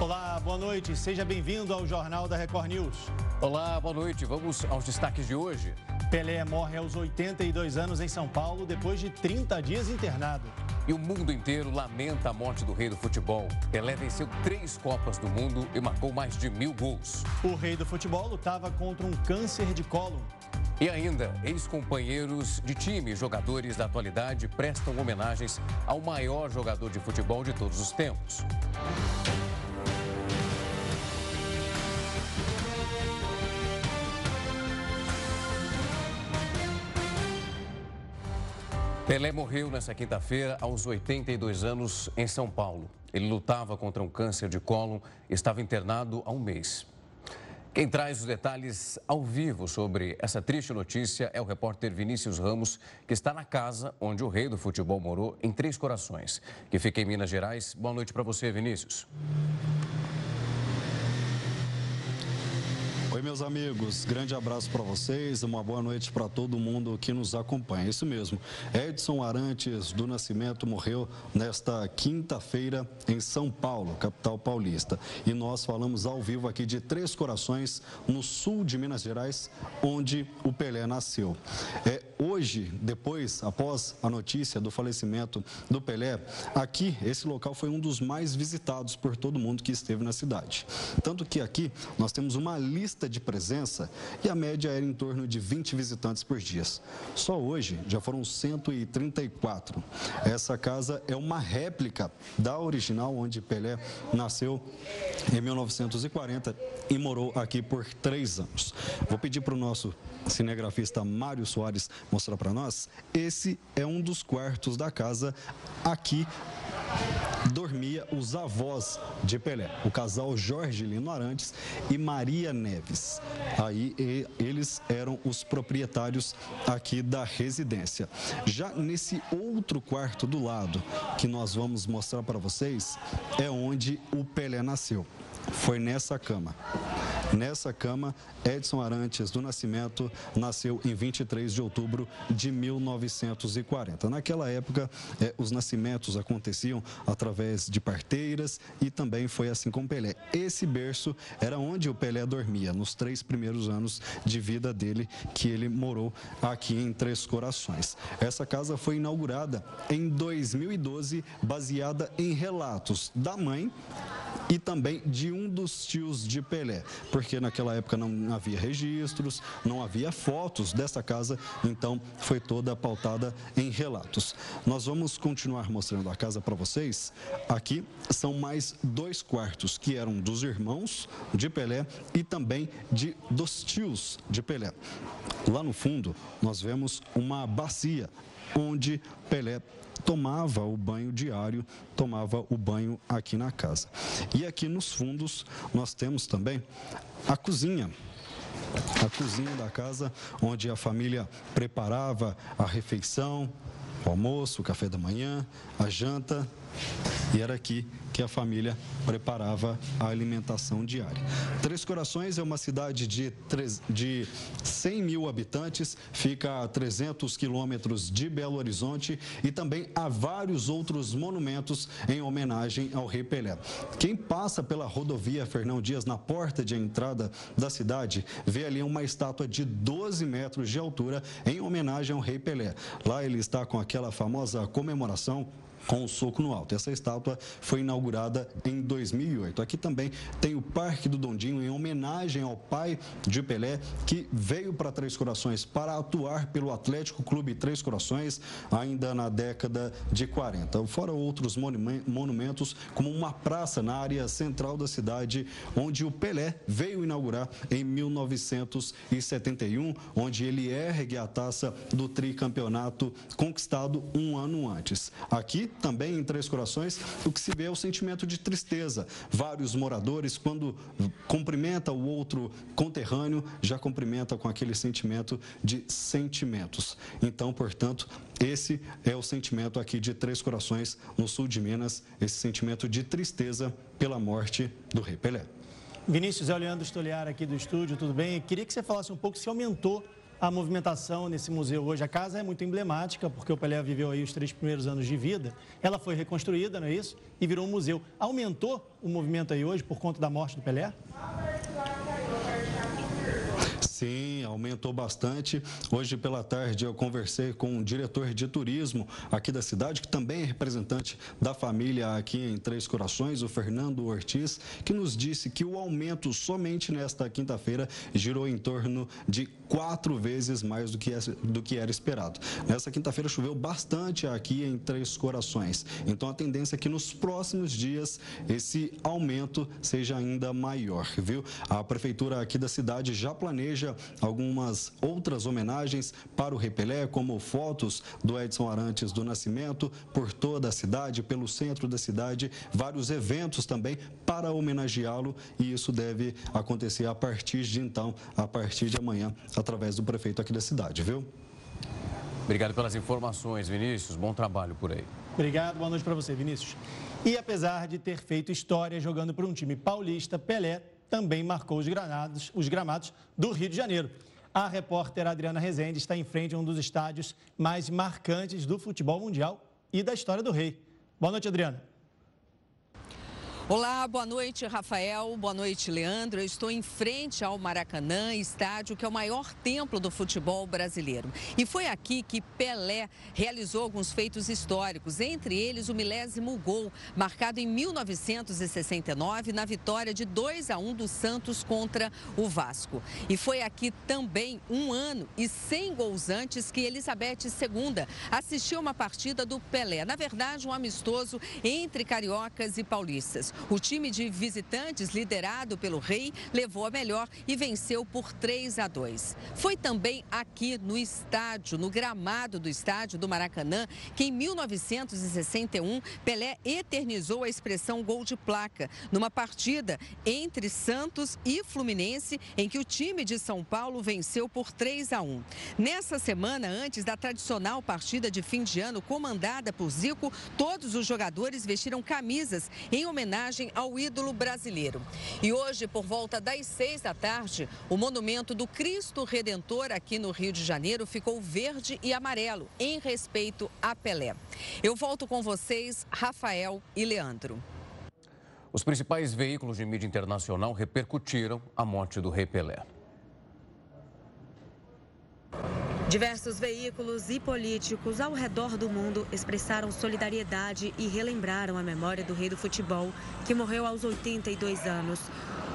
Olá, boa noite. Seja bem-vindo ao Jornal da Record News. Olá, boa noite. Vamos aos destaques de hoje. Pelé morre aos 82 anos em São Paulo depois de 30 dias internado. E o mundo inteiro lamenta a morte do rei do futebol. Pelé venceu três Copas do Mundo e marcou mais de mil gols. O rei do futebol lutava contra um câncer de cólon. E ainda, ex-companheiros de time jogadores da atualidade prestam homenagens ao maior jogador de futebol de todos os tempos. Pelé morreu nesta quinta-feira aos 82 anos em São Paulo. Ele lutava contra um câncer de cólon estava internado há um mês. Quem traz os detalhes ao vivo sobre essa triste notícia é o repórter Vinícius Ramos, que está na casa onde o rei do futebol morou, em Três Corações, que fica em Minas Gerais. Boa noite para você, Vinícius. Oi, meus amigos, grande abraço para vocês, uma boa noite para todo mundo que nos acompanha. Isso mesmo, Edson Arantes do Nascimento morreu nesta quinta-feira em São Paulo, capital paulista. E nós falamos ao vivo aqui de Três Corações, no sul de Minas Gerais, onde o Pelé nasceu. É, hoje, depois, após a notícia do falecimento do Pelé, aqui, esse local foi um dos mais visitados por todo mundo que esteve na cidade. Tanto que aqui nós temos uma lista de presença e a média era em torno de 20 visitantes por dia. Só hoje já foram 134. Essa casa é uma réplica da original onde Pelé nasceu em 1940 e morou aqui por três anos. Vou pedir para o nosso cinegrafista Mário Soares mostrar para nós. Esse é um dos quartos da casa aqui dormia os avós de Pelé, o casal Jorge Lino Arantes e Maria Neves. Aí eles eram os proprietários aqui da residência. Já nesse outro quarto do lado, que nós vamos mostrar para vocês, é onde o Pelé nasceu. Foi nessa cama. Nessa cama, Edson Arantes do Nascimento nasceu em 23 de outubro de 1940. Naquela época, eh, os nascimentos aconteciam através de parteiras e também foi assim com Pelé. Esse berço era onde o Pelé dormia nos três primeiros anos de vida dele, que ele morou aqui em Três Corações. Essa casa foi inaugurada em 2012, baseada em relatos da mãe e também de um dos tios de Pelé, porque naquela época não havia registros, não havia fotos dessa casa, então foi toda pautada em relatos. Nós vamos continuar mostrando a casa para vocês. Aqui são mais dois quartos que eram dos irmãos de Pelé e também de dos tios de Pelé. Lá no fundo, nós vemos uma bacia onde Pelé tomava o banho diário, tomava o banho aqui na casa. E aqui nos fundos nós temos também a cozinha a cozinha da casa, onde a família preparava a refeição, o almoço, o café da manhã, a janta. E era aqui que a família preparava a alimentação diária. Três Corações é uma cidade de, de 100 mil habitantes, fica a 300 quilômetros de Belo Horizonte e também há vários outros monumentos em homenagem ao Rei Pelé. Quem passa pela rodovia Fernão Dias na porta de entrada da cidade vê ali uma estátua de 12 metros de altura em homenagem ao Rei Pelé. Lá ele está com aquela famosa comemoração com o soco no alto. Essa estátua foi inaugurada em 2008. Aqui também tem o Parque do Dondinho, em homenagem ao pai de Pelé, que veio para Três Corações para atuar pelo Atlético Clube Três Corações, ainda na década de 40. Fora outros monumentos, como uma praça na área central da cidade, onde o Pelé veio inaugurar em 1971, onde ele ergue a taça do tricampeonato conquistado um ano antes. Aqui também em Três Corações, o que se vê é o sentimento de tristeza. Vários moradores, quando cumprimenta o outro conterrâneo, já cumprimenta com aquele sentimento de sentimentos. Então, portanto, esse é o sentimento aqui de Três Corações, no sul de Minas, esse sentimento de tristeza pela morte do Rei Pelé. Vinícius, é o Leandro Stoliar aqui do estúdio, tudo bem? Eu queria que você falasse um pouco se aumentou a movimentação nesse museu hoje. A casa é muito emblemática, porque o Pelé viveu aí os três primeiros anos de vida. Ela foi reconstruída, não é isso? E virou um museu. Aumentou o movimento aí hoje por conta da morte do Pelé? Aumentou bastante. Hoje pela tarde eu conversei com o diretor de turismo aqui da cidade, que também é representante da família aqui em Três Corações, o Fernando Ortiz, que nos disse que o aumento somente nesta quinta-feira girou em torno de quatro vezes mais do que, do que era esperado. Nessa quinta-feira choveu bastante aqui em Três Corações. Então a tendência é que nos próximos dias esse aumento seja ainda maior, viu? A prefeitura aqui da cidade já planeja algumas outras homenagens para o Repelé, como fotos do Edson Arantes do Nascimento por toda a cidade, pelo centro da cidade, vários eventos também para homenageá-lo e isso deve acontecer a partir de então, a partir de amanhã, através do prefeito aqui da cidade, viu? Obrigado pelas informações, Vinícius. Bom trabalho por aí. Obrigado, boa noite para você, Vinícius. E apesar de ter feito história jogando para um time paulista, Pelé também marcou os, granados, os gramados do Rio de Janeiro. A repórter Adriana Rezende está em frente a um dos estádios mais marcantes do futebol mundial e da história do rei. Boa noite, Adriana. Olá, boa noite, Rafael. Boa noite, Leandro. Eu estou em frente ao Maracanã, estádio que é o maior templo do futebol brasileiro. E foi aqui que Pelé realizou alguns feitos históricos, entre eles o milésimo gol, marcado em 1969 na vitória de 2 a 1 do Santos contra o Vasco. E foi aqui também um ano e 100 gols antes que Elizabeth II assistiu uma partida do Pelé. Na verdade, um amistoso entre cariocas e paulistas. O time de visitantes, liderado pelo Rei, levou a melhor e venceu por 3 a 2. Foi também aqui no estádio, no gramado do estádio do Maracanã, que em 1961 Pelé eternizou a expressão gol de placa, numa partida entre Santos e Fluminense, em que o time de São Paulo venceu por 3 a 1. Nessa semana, antes da tradicional partida de fim de ano comandada por Zico, todos os jogadores vestiram camisas em homenagem homenagem ao ídolo brasileiro. E hoje, por volta das seis da tarde, o monumento do Cristo Redentor aqui no Rio de Janeiro ficou verde e amarelo, em respeito a Pelé. Eu volto com vocês, Rafael e Leandro. Os principais veículos de mídia internacional repercutiram a morte do rei Pelé. Diversos veículos e políticos ao redor do mundo expressaram solidariedade e relembraram a memória do rei do futebol, que morreu aos 82 anos.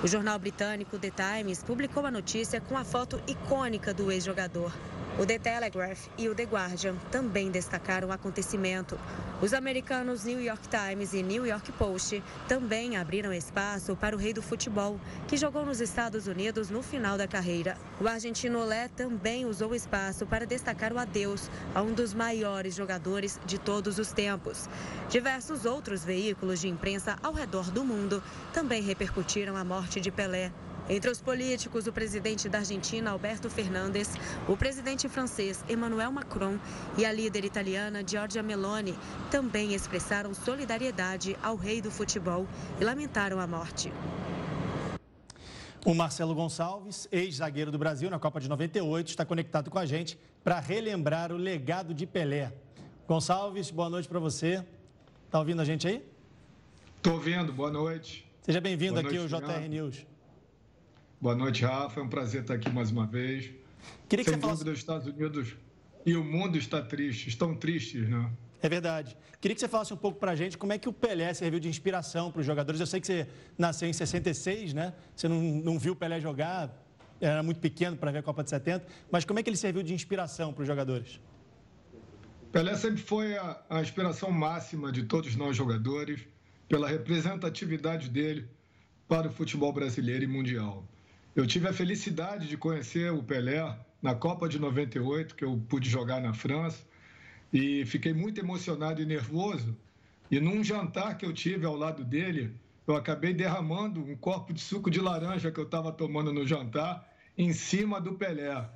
O jornal britânico The Times publicou a notícia com a foto icônica do ex-jogador. O The Telegraph e o The Guardian também destacaram o acontecimento. Os americanos New York Times e New York Post também abriram espaço para o rei do futebol, que jogou nos Estados Unidos no final da carreira. O argentino Olé também usou o espaço para destacar o adeus a um dos maiores jogadores de todos os tempos. Diversos outros veículos de imprensa ao redor do mundo também repercutiram a morte de Pelé. Entre os políticos, o presidente da Argentina, Alberto Fernandes, o presidente francês, Emmanuel Macron, e a líder italiana, Giorgia Meloni, também expressaram solidariedade ao rei do futebol e lamentaram a morte. O Marcelo Gonçalves, ex-zagueiro do Brasil na Copa de 98, está conectado com a gente para relembrar o legado de Pelé. Gonçalves, boa noite para você. Está ouvindo a gente aí? Estou ouvindo, boa noite. Seja bem-vindo aqui ao JR News. Boa noite, Rafa. É um prazer estar aqui mais uma vez. Queria que Sem você falasse... os Estados Unidos e o mundo está triste, estão tristes, né? É verdade. Queria que você falasse um pouco para a gente como é que o Pelé serviu de inspiração para os jogadores. Eu sei que você nasceu em 66, né? Você não, não viu o Pelé jogar, era muito pequeno para ver a Copa de 70, mas como é que ele serviu de inspiração para os jogadores? Pelé sempre foi a, a inspiração máxima de todos nós jogadores, pela representatividade dele para o futebol brasileiro e mundial. Eu tive a felicidade de conhecer o Pelé na Copa de 98, que eu pude jogar na França, e fiquei muito emocionado e nervoso. E num jantar que eu tive ao lado dele, eu acabei derramando um copo de suco de laranja que eu estava tomando no jantar em cima do Pelé.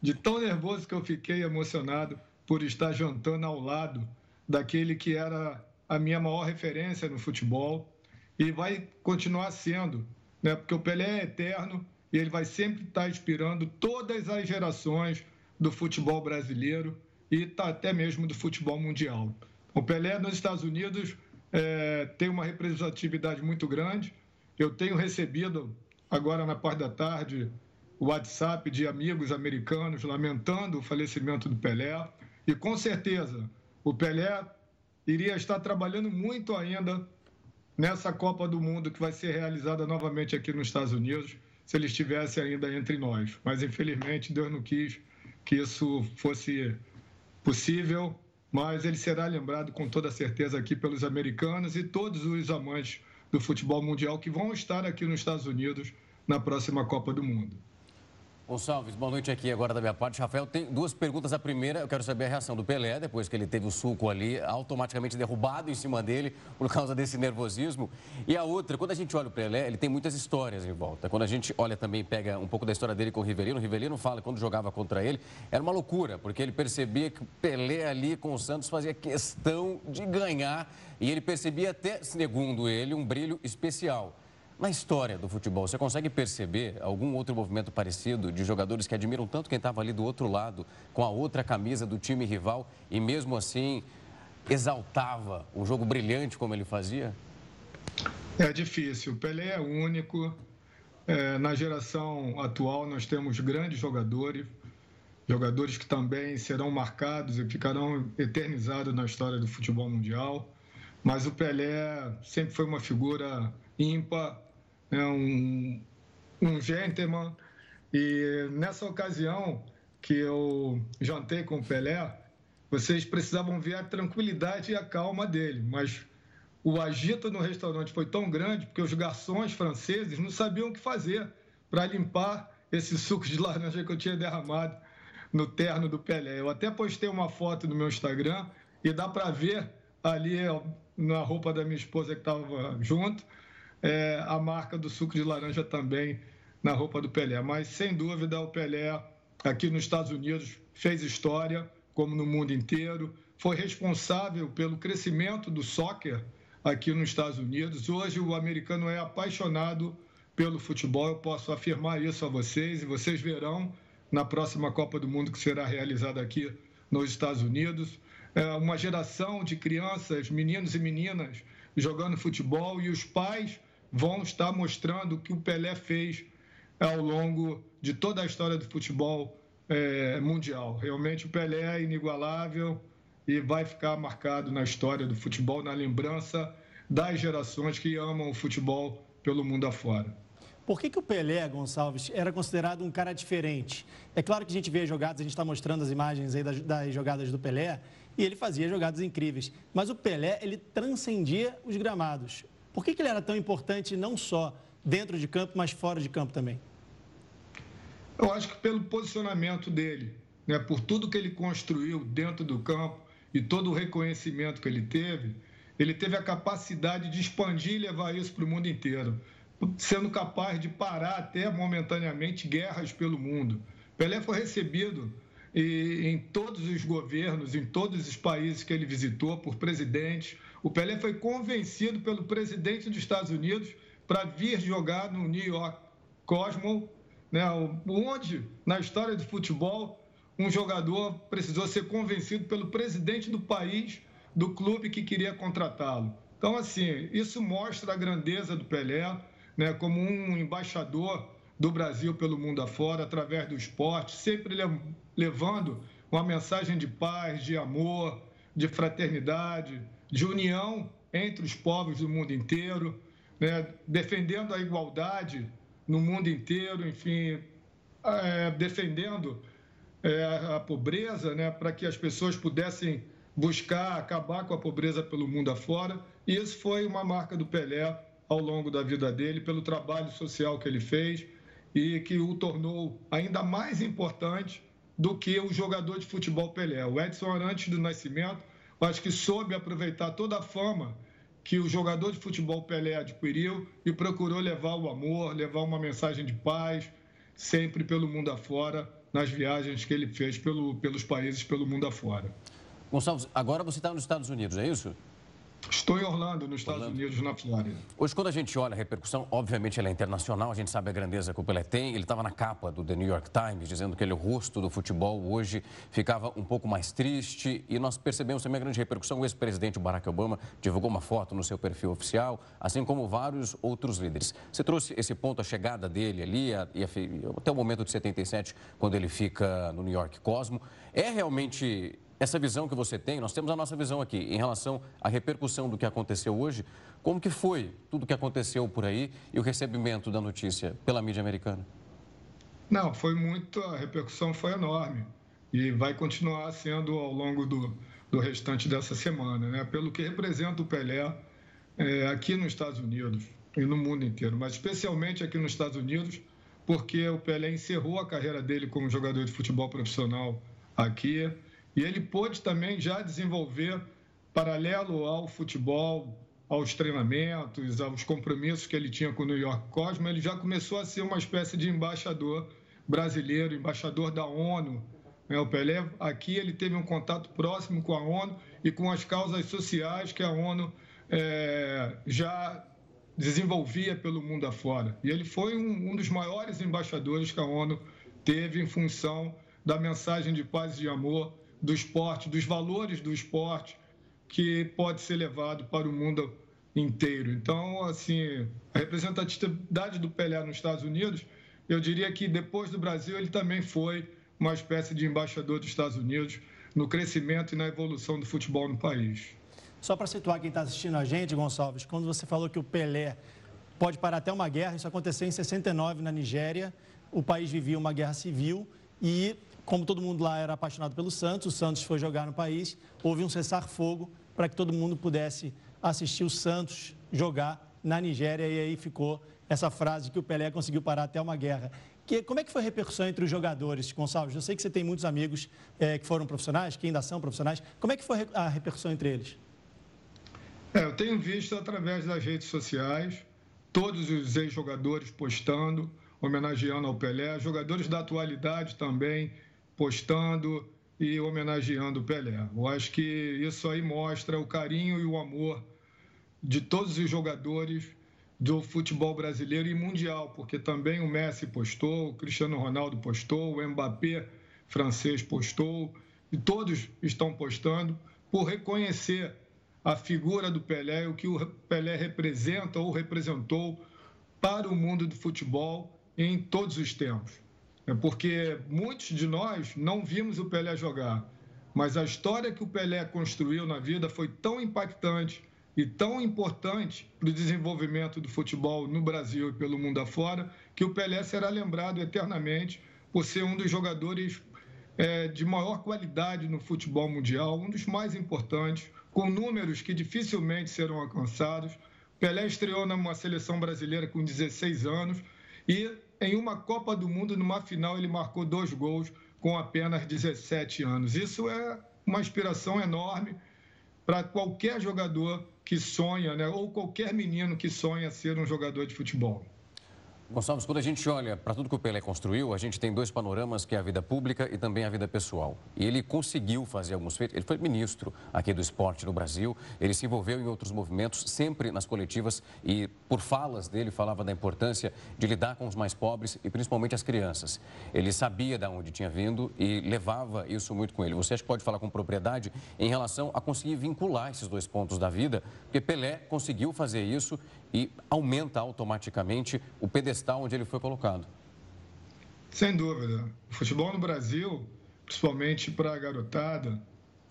De tão nervoso que eu fiquei emocionado por estar jantando ao lado daquele que era a minha maior referência no futebol e vai continuar sendo, né? Porque o Pelé é eterno e ele vai sempre estar inspirando todas as gerações do futebol brasileiro e tá até mesmo do futebol mundial. O Pelé nos Estados Unidos é, tem uma representatividade muito grande. Eu tenho recebido, agora na parte da tarde, o WhatsApp de amigos americanos lamentando o falecimento do Pelé. E com certeza, o Pelé iria estar trabalhando muito ainda nessa Copa do Mundo que vai ser realizada novamente aqui nos Estados Unidos, se ele estivesse ainda entre nós. Mas infelizmente Deus não quis que isso fosse possível, mas ele será lembrado com toda certeza aqui pelos americanos e todos os amantes do futebol mundial que vão estar aqui nos Estados Unidos na próxima Copa do Mundo. Gonçalves, boa noite aqui agora da minha parte. Rafael, tem duas perguntas. A primeira, eu quero saber a reação do Pelé, depois que ele teve o suco ali, automaticamente derrubado em cima dele por causa desse nervosismo. E a outra, quando a gente olha o Pelé, ele tem muitas histórias em volta. Quando a gente olha também, pega um pouco da história dele com o Rivelino, o Rivelino fala quando jogava contra ele, era uma loucura, porque ele percebia que o Pelé ali com o Santos fazia questão de ganhar e ele percebia até, segundo ele, um brilho especial. Na história do futebol, você consegue perceber algum outro movimento parecido de jogadores que admiram tanto quem estava ali do outro lado, com a outra camisa do time rival e mesmo assim exaltava um jogo brilhante como ele fazia? É difícil. O Pelé é único. É, na geração atual, nós temos grandes jogadores, jogadores que também serão marcados e ficarão eternizados na história do futebol mundial. Mas o Pelé sempre foi uma figura ímpar, é um, um gentleman. E nessa ocasião que eu jantei com o Pelé, vocês precisavam ver a tranquilidade e a calma dele, mas o agito no restaurante foi tão grande porque os garçons franceses não sabiam o que fazer para limpar esse suco de laranja que eu tinha derramado no terno do Pelé. Eu até postei uma foto no meu Instagram e dá para ver ali na roupa da minha esposa que estava junto, é, a marca do suco de laranja também na roupa do Pelé. Mas, sem dúvida, o Pelé, aqui nos Estados Unidos, fez história, como no mundo inteiro, foi responsável pelo crescimento do soccer aqui nos Estados Unidos. Hoje, o americano é apaixonado pelo futebol, eu posso afirmar isso a vocês, e vocês verão na próxima Copa do Mundo que será realizada aqui nos Estados Unidos. É uma geração de crianças, meninos e meninas jogando futebol e os pais vão estar mostrando o que o Pelé fez ao longo de toda a história do futebol é, mundial. Realmente o Pelé é inigualável e vai ficar marcado na história do futebol, na lembrança das gerações que amam o futebol pelo mundo afora. Por que, que o Pelé, Gonçalves, era considerado um cara diferente? É claro que a gente vê jogadas, a gente está mostrando as imagens aí das, das, jogadas do Pelé, e ele fazia jogadas incríveis. Mas o Pelé, ele transcendia os gramados. Por que, que ele era tão importante não só dentro de campo, mas fora de campo também? Eu acho que pelo posicionamento dele, né, por tudo que ele construiu dentro do campo e todo o reconhecimento que ele teve, ele teve a capacidade de expandir e levar isso para o mundo inteiro, sendo capaz de parar até momentaneamente guerras pelo mundo. Pelé foi recebido em todos os governos, em todos os países que ele visitou, por presidentes, o Pelé foi convencido pelo presidente dos Estados Unidos para vir jogar no New York Cosmo, né, onde, na história do futebol, um jogador precisou ser convencido pelo presidente do país, do clube que queria contratá-lo. Então, assim, isso mostra a grandeza do Pelé, né, como um embaixador do Brasil pelo mundo afora, através do esporte, sempre levando uma mensagem de paz, de amor, de fraternidade, de união entre os povos do mundo inteiro, né? defendendo a igualdade no mundo inteiro, enfim, é, defendendo é, a pobreza, né? para que as pessoas pudessem buscar acabar com a pobreza pelo mundo afora. E isso foi uma marca do Pelé ao longo da vida dele, pelo trabalho social que ele fez e que o tornou ainda mais importante do que o jogador de futebol Pelé. O Edson Arantes do Nascimento acho que soube aproveitar toda a fama que o jogador de futebol Pelé adquiriu e procurou levar o amor, levar uma mensagem de paz, sempre pelo mundo afora, nas viagens que ele fez pelo, pelos países pelo mundo afora. Gonçalves, agora você está nos Estados Unidos, é isso? Estou em Orlando, nos Estados Orlando. Unidos, na Flórida. Hoje, quando a gente olha a repercussão, obviamente ela é internacional, a gente sabe a grandeza que o Pelé tem. Ele estava na capa do The New York Times, dizendo que ele é o rosto do futebol. Hoje ficava um pouco mais triste e nós percebemos também a grande repercussão. O ex-presidente Barack Obama divulgou uma foto no seu perfil oficial, assim como vários outros líderes. Você trouxe esse ponto, a chegada dele ali, a, a, até o momento de 77, quando ele fica no New York Cosmo. É realmente essa visão que você tem, nós temos a nossa visão aqui em relação à repercussão do que aconteceu hoje. Como que foi tudo o que aconteceu por aí e o recebimento da notícia pela mídia americana? Não, foi muito, a repercussão foi enorme e vai continuar sendo ao longo do, do restante dessa semana, né? Pelo que representa o Pelé é, aqui nos Estados Unidos e no mundo inteiro, mas especialmente aqui nos Estados Unidos, porque o Pelé encerrou a carreira dele como jogador de futebol profissional aqui e ele pôde também já desenvolver, paralelo ao futebol, aos treinamentos, aos compromissos que ele tinha com o New York Cosmo, ele já começou a ser uma espécie de embaixador brasileiro, embaixador da ONU. Né? O Pelé, aqui, ele teve um contato próximo com a ONU e com as causas sociais que a ONU é, já desenvolvia pelo mundo afora. E ele foi um, um dos maiores embaixadores que a ONU teve em função da mensagem de paz e de amor do esporte, dos valores do esporte que pode ser levado para o mundo inteiro. Então, assim, a representatividade do Pelé nos Estados Unidos, eu diria que depois do Brasil ele também foi uma espécie de embaixador dos Estados Unidos no crescimento e na evolução do futebol no país. Só para situar quem está assistindo a gente, Gonçalves, quando você falou que o Pelé pode parar até uma guerra, isso aconteceu em 69 na Nigéria, o país vivia uma guerra civil e como todo mundo lá era apaixonado pelo Santos, o Santos foi jogar no país, houve um cessar-fogo para que todo mundo pudesse assistir o Santos jogar na Nigéria e aí ficou essa frase que o Pelé conseguiu parar até uma guerra. Que, como é que foi a repercussão entre os jogadores, Gonçalves? Eu sei que você tem muitos amigos é, que foram profissionais, que ainda são profissionais. Como é que foi a repercussão entre eles? É, eu tenho visto através das redes sociais todos os ex-jogadores postando, homenageando ao Pelé, jogadores da atualidade também postando e homenageando o Pelé. Eu acho que isso aí mostra o carinho e o amor de todos os jogadores do futebol brasileiro e mundial, porque também o Messi postou, o Cristiano Ronaldo postou, o Mbappé francês postou, e todos estão postando por reconhecer a figura do Pelé, o que o Pelé representa ou representou para o mundo do futebol em todos os tempos. É porque muitos de nós não vimos o Pelé jogar, mas a história que o Pelé construiu na vida foi tão impactante e tão importante para o desenvolvimento do futebol no Brasil e pelo mundo afora, que o Pelé será lembrado eternamente por ser um dos jogadores é, de maior qualidade no futebol mundial, um dos mais importantes, com números que dificilmente serão alcançados. Pelé estreou numa seleção brasileira com 16 anos e em uma Copa do Mundo, numa final, ele marcou dois gols com apenas 17 anos. Isso é uma inspiração enorme para qualquer jogador que sonha, né? ou qualquer menino que sonha ser um jogador de futebol. Gonçalves, quando a gente olha para tudo que o Pelé construiu, a gente tem dois panoramas, que é a vida pública e também a vida pessoal. E ele conseguiu fazer alguns feitos. Ele foi ministro aqui do esporte no Brasil, ele se envolveu em outros movimentos, sempre nas coletivas e por falas dele falava da importância de lidar com os mais pobres e principalmente as crianças. Ele sabia de onde tinha vindo e levava isso muito com ele. Você acha que pode falar com propriedade em relação a conseguir vincular esses dois pontos da vida? Porque Pelé conseguiu fazer isso e aumenta automaticamente o pedestal onde ele foi colocado. Sem dúvida. O futebol no Brasil, principalmente para a garotada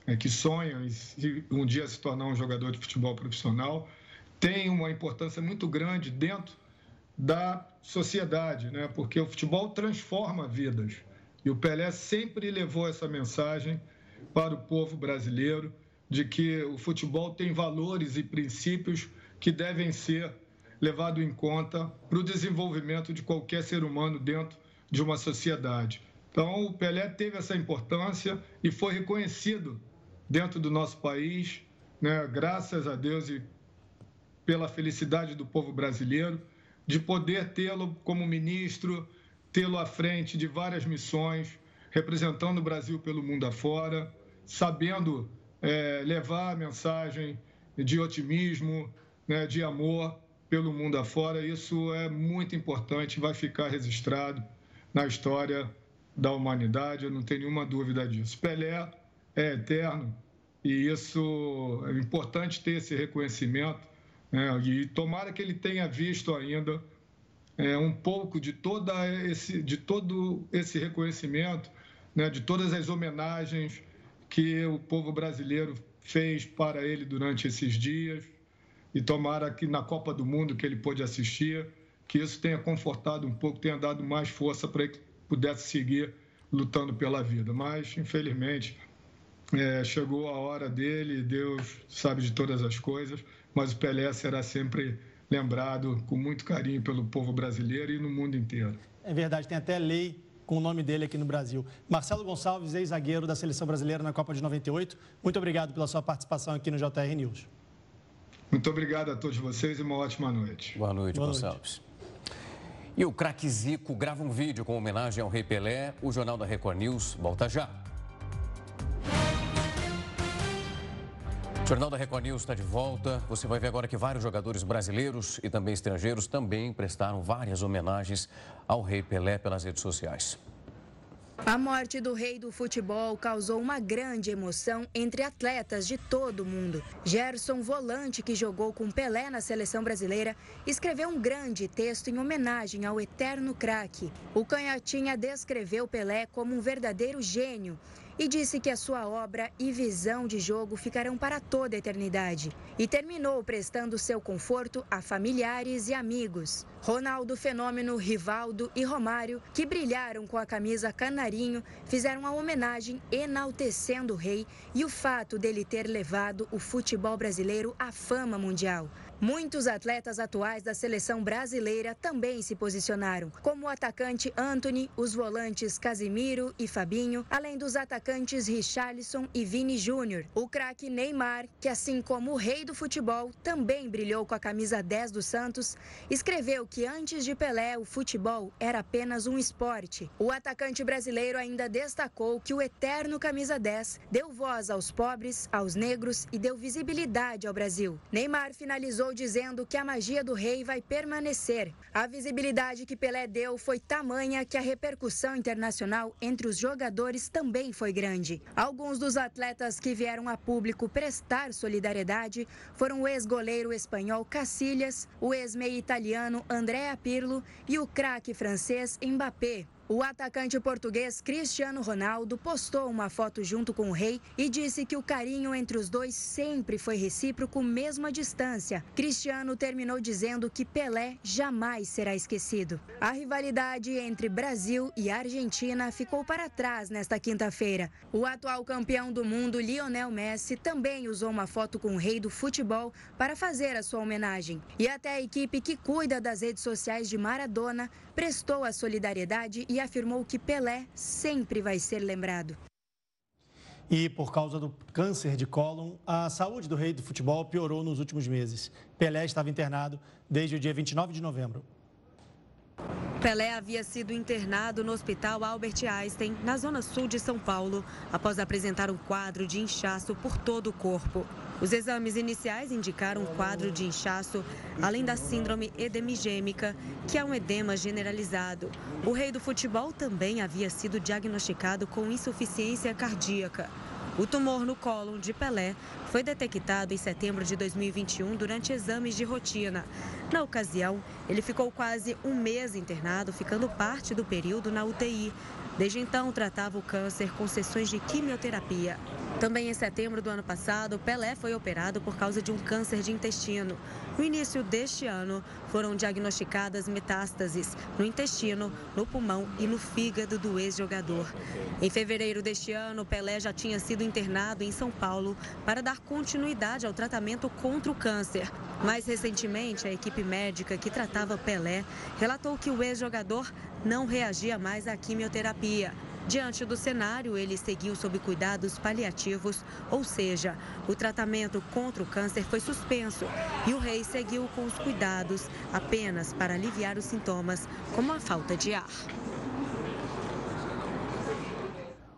é, que sonha em um dia se tornar um jogador de futebol profissional, tem uma importância muito grande dentro da sociedade, né? porque o futebol transforma vidas. E o Pelé sempre levou essa mensagem para o povo brasileiro de que o futebol tem valores e princípios que devem ser levados em conta para o desenvolvimento de qualquer ser humano dentro de uma sociedade. Então, o Pelé teve essa importância e foi reconhecido dentro do nosso país, né, graças a Deus e pela felicidade do povo brasileiro, de poder tê-lo como ministro, tê-lo à frente de várias missões, representando o Brasil pelo mundo afora, sabendo é, levar a mensagem de otimismo, né, de amor pelo mundo afora. Isso é muito importante, vai ficar registrado na história da humanidade, eu não tenho nenhuma dúvida disso. Pelé é eterno e isso é importante ter esse reconhecimento né, e tomara que ele tenha visto ainda é, um pouco de, toda esse, de todo esse reconhecimento, né, de todas as homenagens que o povo brasileiro fez para ele durante esses dias e tomara que na Copa do Mundo que ele pôde assistir, que isso tenha confortado um pouco, tenha dado mais força para que pudesse seguir lutando pela vida. Mas, infelizmente, é, chegou a hora dele, Deus sabe de todas as coisas, mas o Pelé será sempre lembrado com muito carinho pelo povo brasileiro e no mundo inteiro. É verdade, tem até lei com o nome dele aqui no Brasil. Marcelo Gonçalves, ex-zagueiro da seleção brasileira na Copa de 98, muito obrigado pela sua participação aqui no JR News. Muito obrigado a todos vocês e uma ótima noite. Boa noite, Boa Gonçalves. Noite. E o craque Zico grava um vídeo com homenagem ao Rei Pelé. O Jornal da Record News volta já. O Jornal da Record News está de volta. Você vai ver agora que vários jogadores brasileiros e também estrangeiros também prestaram várias homenagens ao Rei Pelé pelas redes sociais. A morte do rei do futebol causou uma grande emoção entre atletas de todo o mundo. Gerson Volante, que jogou com Pelé na seleção brasileira, escreveu um grande texto em homenagem ao eterno craque. O Canhotinha descreveu Pelé como um verdadeiro gênio e disse que a sua obra e visão de jogo ficarão para toda a eternidade. E terminou prestando seu conforto a familiares e amigos. Ronaldo Fenômeno, Rivaldo e Romário, que brilharam com a camisa canarinho, fizeram a homenagem enaltecendo o rei e o fato dele ter levado o futebol brasileiro à fama mundial. Muitos atletas atuais da seleção brasileira também se posicionaram, como o atacante Anthony, os volantes Casimiro e Fabinho, além dos atacantes Richarlison e Vini Júnior. O craque Neymar, que assim como o rei do futebol, também brilhou com a camisa 10 do Santos, escreveu que antes de Pelé, o futebol era apenas um esporte. O atacante brasileiro ainda destacou que o eterno camisa 10 deu voz aos pobres, aos negros e deu visibilidade ao Brasil. Neymar finalizou dizendo que a magia do rei vai permanecer. A visibilidade que Pelé deu foi tamanha que a repercussão internacional entre os jogadores também foi grande. Alguns dos atletas que vieram a público prestar solidariedade foram o ex-goleiro espanhol Cacilhas, o ex-meio italiano Andrea Pirlo e o craque francês Mbappé. O atacante português Cristiano Ronaldo postou uma foto junto com o rei e disse que o carinho entre os dois sempre foi recíproco, mesmo à distância. Cristiano terminou dizendo que Pelé jamais será esquecido. A rivalidade entre Brasil e Argentina ficou para trás nesta quinta-feira. O atual campeão do mundo, Lionel Messi, também usou uma foto com o rei do futebol para fazer a sua homenagem. E até a equipe que cuida das redes sociais de Maradona prestou a solidariedade e afirmou que Pelé sempre vai ser lembrado. E por causa do câncer de cólon, a saúde do rei do futebol piorou nos últimos meses. Pelé estava internado desde o dia 29 de novembro. Pelé havia sido internado no Hospital Albert Einstein, na zona sul de São Paulo, após apresentar um quadro de inchaço por todo o corpo. Os exames iniciais indicaram um quadro de inchaço, além da síndrome edemigêmica, que é um edema generalizado. O rei do futebol também havia sido diagnosticado com insuficiência cardíaca. O tumor no cólon de Pelé foi detectado em setembro de 2021 durante exames de rotina. Na ocasião, ele ficou quase um mês internado, ficando parte do período na UTI. Desde então, tratava o câncer com sessões de quimioterapia. Também em setembro do ano passado, Pelé foi operado por causa de um câncer de intestino. No início deste ano, foram diagnosticadas metástases no intestino, no pulmão e no fígado do ex-jogador. Em fevereiro deste ano, Pelé já tinha sido internado em São Paulo para dar continuidade ao tratamento contra o câncer. Mais recentemente, a equipe médica que tratava Pelé relatou que o ex-jogador não reagia mais à quimioterapia. Diante do cenário, ele seguiu sob cuidados paliativos, ou seja, o tratamento contra o câncer foi suspenso e o rei seguiu com os cuidados apenas para aliviar os sintomas, como a falta de ar.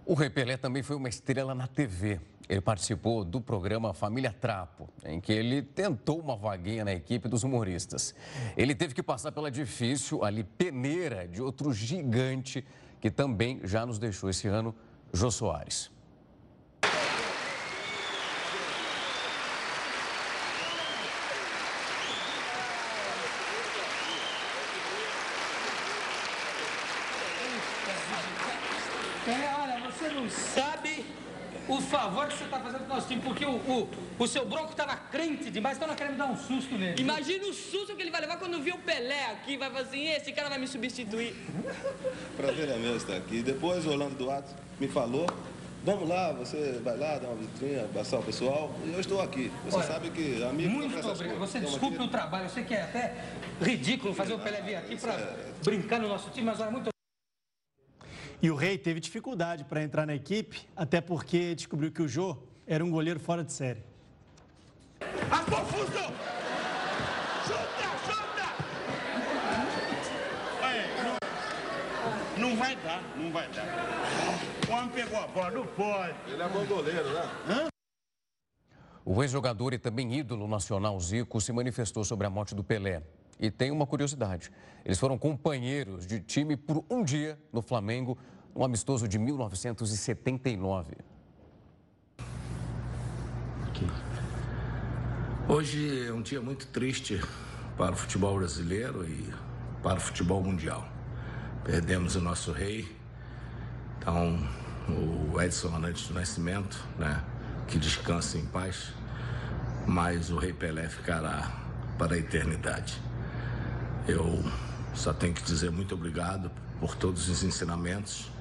O Rei Pelé também foi uma estrela na TV. Ele participou do programa Família Trapo, em que ele tentou uma vaguinha na equipe dos humoristas. Ele teve que passar pela difícil ali peneira de outro gigante que também já nos deixou esse ano, Jô Soares. o favor que você está fazendo pro nosso time, porque o, o, seu bronco estava crente demais, então nós queremos dar um susto nele. Imagina o susto que ele vai levar quando vir o Pelé aqui, vai falar assim, esse cara vai me substituir. Prazer é meu estar aqui. Depois o Orlando Duarte me falou, vamos lá, você vai lá, dar uma vitrine, abraçar o pessoal, e eu estou aqui. Você Olha, sabe que amigo... Muito obrigado. Você desculpe aqui. o trabalho, eu sei que é até ridículo fazer o Pelé vir aqui para é... brincar no nosso time, mas olha, muito e o Rei teve dificuldade para entrar na equipe, até porque descobriu que o Jô era um goleiro fora de série. Afonso! Chuta, chuta! não, não vai dar, não vai dar. O homem pegou a bola, não pode. Ele é bom goleiro, né? Hã? O ex-jogador e também ídolo nacional Zico se manifestou sobre a morte do Pelé. E tem uma curiosidade: eles foram companheiros de time por um dia no Flamengo, no amistoso de 1979. Hoje é um dia muito triste para o futebol brasileiro e para o futebol mundial. Perdemos o nosso rei, então o Edson Arantes do Nascimento, né, que descansa em paz, mas o rei Pelé ficará para a eternidade. Eu só tenho que dizer muito obrigado por todos os ensinamentos.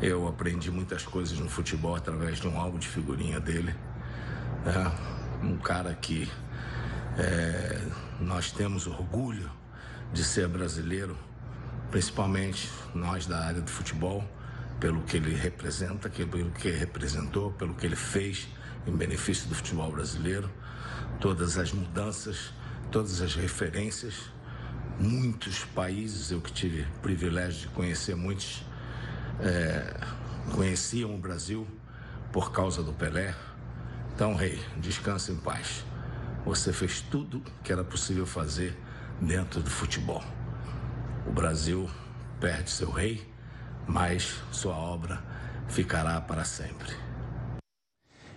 Eu aprendi muitas coisas no futebol através de um álbum de figurinha dele. É um cara que é, nós temos orgulho de ser brasileiro, principalmente nós da área do futebol, pelo que ele representa, pelo que representou, pelo que ele fez em benefício do futebol brasileiro, todas as mudanças, todas as referências muitos países, eu que tive o privilégio de conhecer muitos, é, conheciam o Brasil por causa do Pelé. Então, rei, descanse em paz. Você fez tudo que era possível fazer dentro do futebol. O Brasil perde seu rei, mas sua obra ficará para sempre.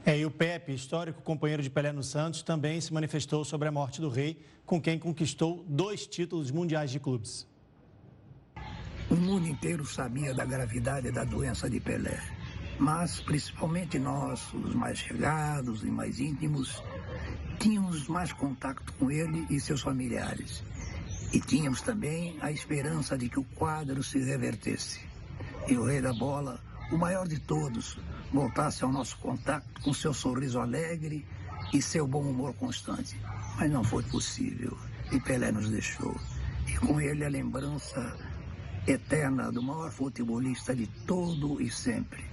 É, e o Pepe, histórico companheiro de Pelé no Santos, também se manifestou sobre a morte do rei, com quem conquistou dois títulos mundiais de clubes. O mundo inteiro sabia da gravidade da doença de Pelé, mas principalmente nós, os mais chegados e mais íntimos, tínhamos mais contato com ele e seus familiares. E tínhamos também a esperança de que o quadro se revertesse. E o rei da bola, o maior de todos, voltasse ao nosso contato com seu sorriso alegre e seu bom humor constante. Mas não foi possível e Pelé nos deixou. E com ele a lembrança eterna do maior futebolista de todo e sempre.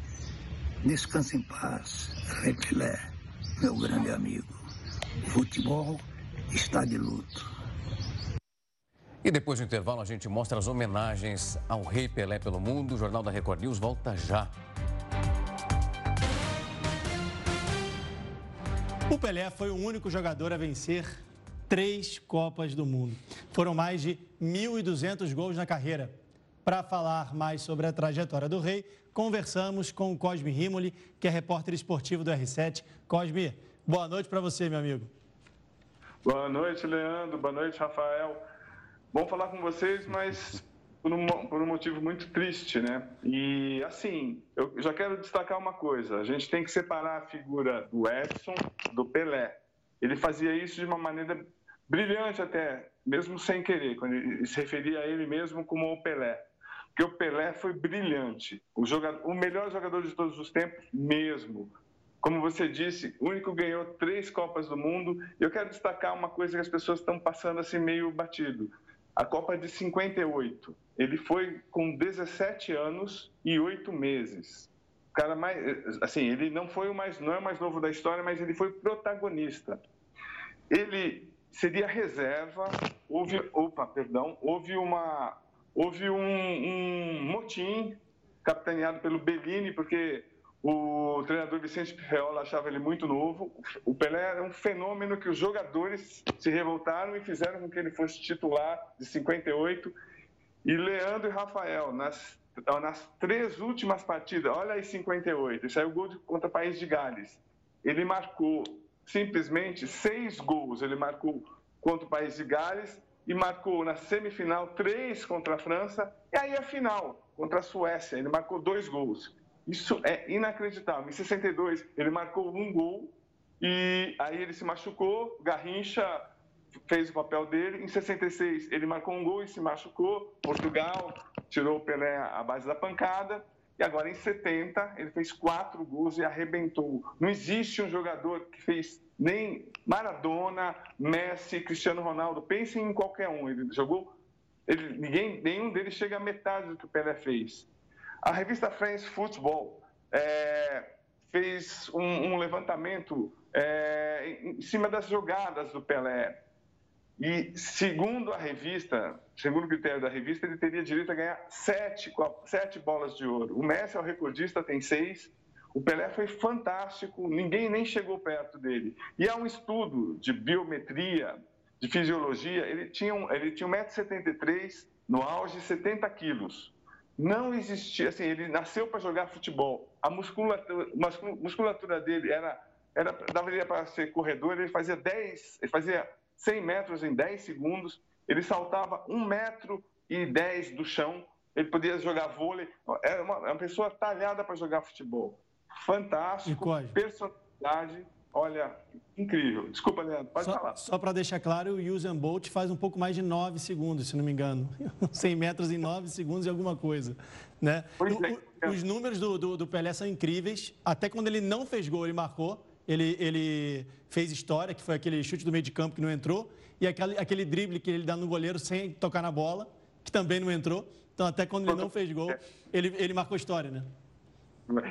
Descanse em paz, Rei Pelé, meu grande amigo. O futebol está de luto. E depois do intervalo, a gente mostra as homenagens ao Rei Pelé pelo mundo. O Jornal da Record News volta já. O Pelé foi o único jogador a vencer três Copas do Mundo. Foram mais de 1.200 gols na carreira. Para falar mais sobre a trajetória do rei, conversamos com Cosme Rimoli, que é repórter esportivo do R7. Cosme, boa noite para você, meu amigo. Boa noite, Leandro. Boa noite, Rafael. Bom falar com vocês, mas por um, por um motivo muito triste, né? E assim, eu já quero destacar uma coisa: a gente tem que separar a figura do Edson do Pelé. Ele fazia isso de uma maneira brilhante até, mesmo sem querer, quando ele se referia a ele mesmo como o Pelé. Porque o Pelé foi brilhante, o, jogador, o melhor jogador de todos os tempos mesmo. Como você disse, o único ganhou três Copas do Mundo. Eu quero destacar uma coisa que as pessoas estão passando assim meio batido. A Copa de 58 ele foi com 17 anos e 8 meses. O cara mais, assim, ele não foi o mais, não é o mais novo da história, mas ele foi protagonista. Ele seria reserva. Houve, opa, perdão, houve uma, houve um, um motim capitaneado pelo Bellini, porque O treinador Vicente Feola achava ele muito novo. O Pelé era um fenômeno que os jogadores se revoltaram e fizeram com que ele fosse titular de 58. E Leandro e Rafael, nas, nas três últimas partidas, olha aí 58, isso aí é o gol contra o País de Gales. Ele marcou simplesmente seis gols. Ele marcou contra o País de Gales e marcou na semifinal três contra a França e aí a final contra a Suécia. Ele marcou dois gols. Isso é inacreditável. Em 62 ele marcou um gol e aí ele se machucou. Garrincha fez o papel dele. Em 66 ele marcou um gol e se machucou. Portugal tirou o Pelé à base da pancada. E agora, em 70, ele fez quatro gols e arrebentou. Não existe um jogador que fez nem Maradona, Messi, Cristiano Ronaldo. Pensem em qualquer um. Ele jogou. Ele, ninguém, nenhum deles chega à metade do que o Pelé fez. A revista France Football é, fez um, um levantamento é, em cima das jogadas do Pelé. E, segundo a revista, segundo o critério da revista, ele teria direito a ganhar sete, sete bolas de ouro. O Messi é o recordista, tem seis. O Pelé foi fantástico, ninguém nem chegou perto dele. E há um estudo de biometria, de fisiologia, ele tinha, um, ele tinha 1,73m, no auge 70 quilos. Não existia, assim, ele nasceu para jogar futebol. A musculatura, musculatura dele era, era daria para ser corredor, ele fazia 10, ele fazia 100 metros em 10 segundos, ele saltava 1 metro e 10 do chão, ele podia jogar vôlei, era uma, uma pessoa talhada para jogar futebol. Fantástico, personalidade, olha, incrível. Desculpa, Leandro, pode só, falar. Só para deixar claro, o Usain Bolt faz um pouco mais de 9 segundos, se não me engano. 100 metros em 9 segundos e alguma coisa. Né? O, o, os números do, do, do Pelé são incríveis. Até quando ele não fez gol, ele marcou ele, ele fez história, que foi aquele chute do meio de campo que não entrou, e aquele, aquele drible que ele dá no goleiro sem tocar na bola, que também não entrou. Então, até quando ele não fez gol, ele, ele marcou história, né?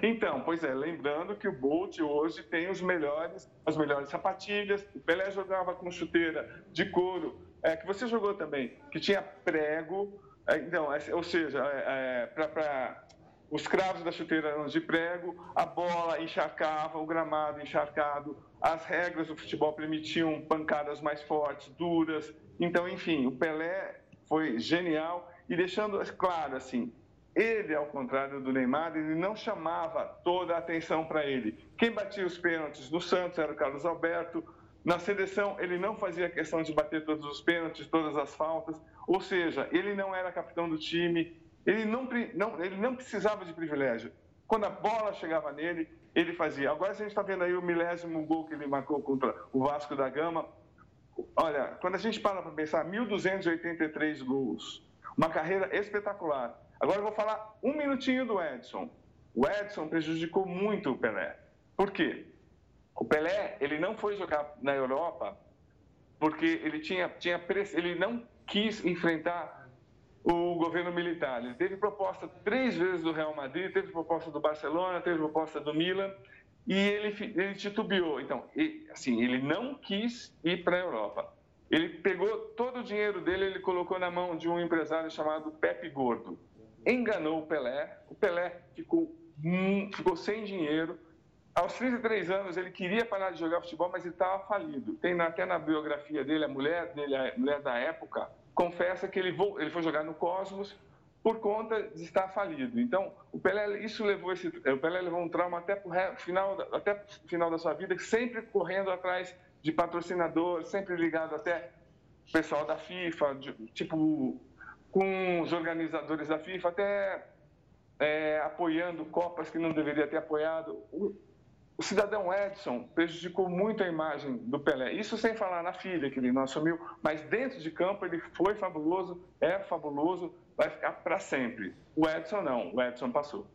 Então, pois é, lembrando que o Bolt hoje tem os melhores, as melhores sapatilhas. O Pelé jogava com chuteira de couro, é, que você jogou também, que tinha prego. É, então, é, ou seja, é, é para os cravos da chuteira eram de prego, a bola encharcava, o gramado encharcado, as regras do futebol permitiam pancadas mais fortes, duras. Então, enfim, o Pelé foi genial e deixando claro assim, ele, ao contrário do Neymar, ele não chamava toda a atenção para ele. Quem batia os pênaltis no Santos era o Carlos Alberto. Na seleção, ele não fazia questão de bater todos os pênaltis, todas as faltas. Ou seja, ele não era capitão do time, ele não, não, ele não precisava de privilégio. Quando a bola chegava nele, ele fazia. Agora a gente está vendo aí o milésimo gol que ele marcou contra o Vasco da Gama. Olha, quando a gente para para pensar, 1.283 gols, uma carreira espetacular. Agora eu vou falar um minutinho do Edson. O Edson prejudicou muito o Pelé. Por quê? O Pelé, ele não foi jogar na Europa porque ele tinha, tinha ele não quis enfrentar o governo militar. Ele teve proposta três vezes do Real Madrid, teve proposta do Barcelona, teve proposta do Milan e ele, ele titubeou. Então, ele, assim, ele não quis ir para a Europa. Ele pegou todo o dinheiro dele, ele colocou na mão de um empresário chamado Pepe Gordo. Enganou o Pelé, o Pelé ficou, hum, ficou sem dinheiro. Aos 33 anos, ele queria parar de jogar futebol, mas ele estava falido. Tem até na biografia dele, a mulher dele, a mulher da época, confessa que ele, ele foi jogar no Cosmos por conta de estar falido. Então, o Pelé, isso levou esse, o Pelé levou um trauma até o final, até final da sua vida, sempre correndo atrás de patrocinador, sempre ligado até pessoal da FIFA, de, tipo com os organizadores da FIFA, até é, apoiando copas que não deveria ter apoiado. O, o cidadão Edson prejudicou muito a imagem do Pelé. Isso sem falar na filha que ele não assumiu, mas dentro de campo ele foi fabuloso, é fabuloso, vai ficar para sempre. O Edson não, o Edson passou.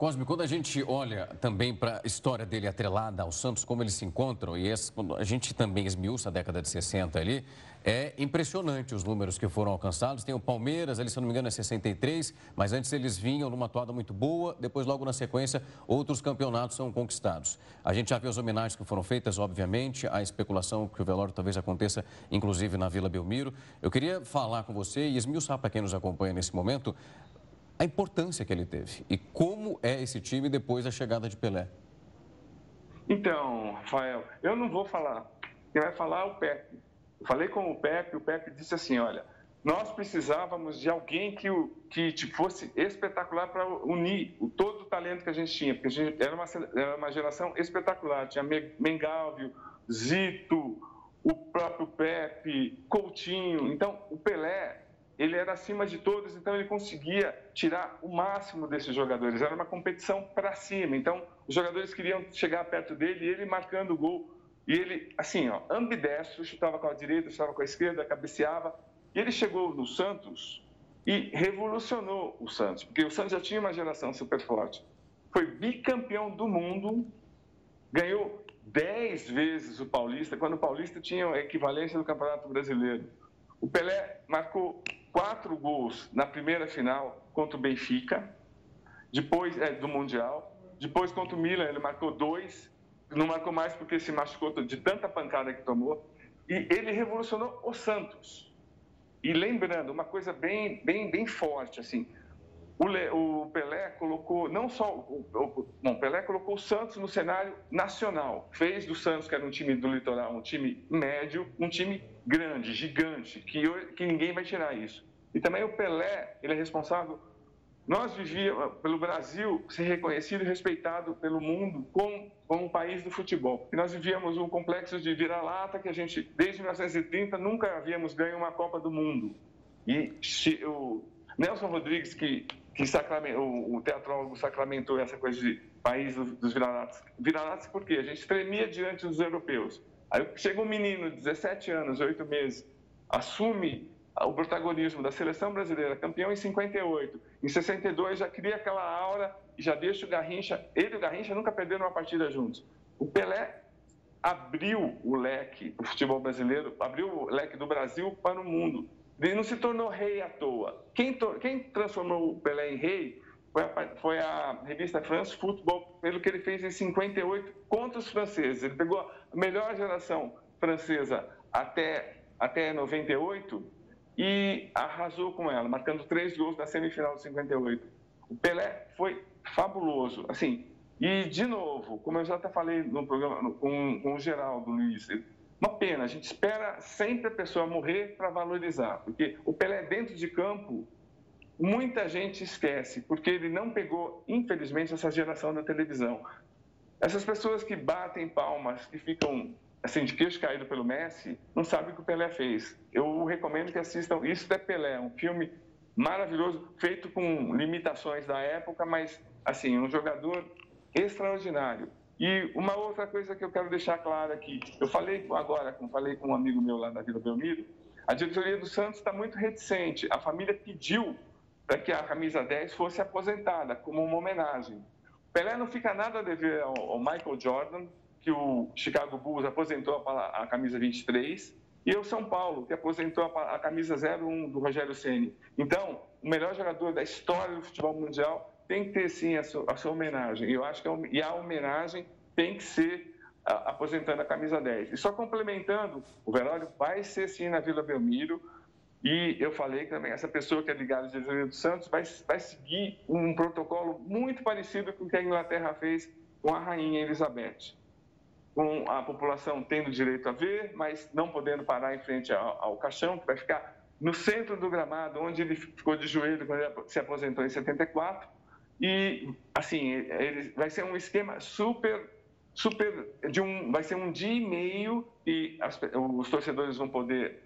Cosme, quando a gente olha também para a história dele atrelada ao Santos, como eles se encontram, e esse, a gente também esmiuça a década de 60 ali, é impressionante os números que foram alcançados. Tem o Palmeiras, ali, se não me engano, é 63, mas antes eles vinham numa toada muito boa, depois, logo na sequência, outros campeonatos são conquistados. A gente já viu as homenagens que foram feitas, obviamente, a especulação que o velório talvez aconteça, inclusive na Vila Belmiro. Eu queria falar com você e esmiuçar para quem nos acompanha nesse momento a importância que ele teve e como é esse time depois da chegada de Pelé. Então, Rafael, eu não vou falar. Quem vai falar é o Pepe. Eu falei com o Pepe, o Pepe disse assim, olha, nós precisávamos de alguém que, que tipo, fosse espetacular para unir o, todo o talento que a gente tinha, porque a gente era uma, era uma geração espetacular, tinha Mengalvio, Zito, o próprio Pepe, Coutinho, então o Pelé, ele era acima de todos, então ele conseguia tirar o máximo desses jogadores, era uma competição para cima, então os jogadores queriam chegar perto dele e ele marcando o gol, e ele, assim, ó, ambidestro, chutava com a direita, chutava com a esquerda, cabeceava, e ele chegou no Santos e revolucionou o Santos, porque o Santos já tinha uma geração super forte. Foi bicampeão do mundo, ganhou dez vezes o Paulista, quando o Paulista tinha a equivalência do Campeonato Brasileiro. O Pelé marcou quatro gols na primeira final contra o Benfica, depois é, do Mundial. Depois contra o Milan ele marcou dois, não marcou mais porque se machucou de tanta pancada que tomou. E ele revolucionou o Santos. E lembrando, uma coisa bem, bem, bem forte, assim, o, Le, o Pelé colocou, não só, o, o, não, Pelé colocou o Santos no cenário nacional, fez do Santos, que era um time do litoral, um time médio, um time grande, gigante, que, que ninguém vai tirar isso. E também o Pelé, ele é responsável nós vivíamos, pelo Brasil, ser reconhecido e respeitado pelo mundo como, como um país do futebol. E nós vivíamos um complexo de vira-lata que a gente, desde 1930, nunca havíamos ganho uma Copa do Mundo. E o Nelson Rodrigues, que, que o, o teatrólogo sacramentou essa coisa de país dos vira-latas. Vira-latas por quê? A gente tremia diante dos europeus. Aí chega um menino de 17 anos, 8 meses, assume o protagonismo da seleção brasileira, campeão em 58. Em 62 já cria aquela aura e já deixa o Garrincha. Ele e o Garrincha nunca perderam uma partida juntos. O Pelé abriu o leque do futebol brasileiro, abriu o leque do Brasil para o mundo. Ele não se tornou rei à toa. Quem, quem transformou o Pelé em rei foi a, foi a, revista France Football, pelo que ele fez em 58 contra os franceses. Ele pegou a melhor geração francesa até, até 98 e arrasou com ela, marcando três gols na semifinal de 58. O Pelé foi fabuloso, assim. E, de novo, como eu já até falei no programa com, com o Geraldo Luiz, uma pena, a gente espera sempre a pessoa morrer para valorizar, porque o Pelé dentro de campo, muita gente esquece, porque ele não pegou, infelizmente, essa geração da televisão. Essas pessoas que batem palmas, que ficam assim, de queixo caído pelo Messi, não sabe o que o Pelé fez. Eu recomendo que assistam Isso é Pelé, um filme maravilhoso, feito com limitações da época, mas, assim, um jogador extraordinário. E uma outra coisa que eu quero deixar clara aqui, eu falei agora, como falei com um amigo meu lá da Vila Belmiro, a diretoria do Santos está muito reticente. A família pediu para que a camisa 10 fosse aposentada, como uma homenagem. Pelé não fica nada a dever ao Michael Jordan, que o Chicago Bulls aposentou a, camisa 23, e o São Paulo, que aposentou a, a camisa 01 do Rogério Ceni. Então, o melhor jogador da história do futebol mundial tem que ter sim a sua, a sua homenagem. Eu acho que a, e a homenagem tem que ser a, aposentando a camisa 10. E só complementando, o velório vai ser sim na Vila Belmiro. E eu falei também essa pessoa que é ligada ao Jesus dos Santos vai, vai seguir um protocolo muito parecido com o que a Inglaterra fez com a rainha Elizabeth com a população tendo direito a ver, mas não podendo parar em frente ao, ao caixão, que vai ficar no centro do gramado, onde ele ficou de joelho quando se aposentou em 74. E, assim, ele, vai ser um esquema super, super, de um, vai ser um dia e meio e as, os torcedores vão poder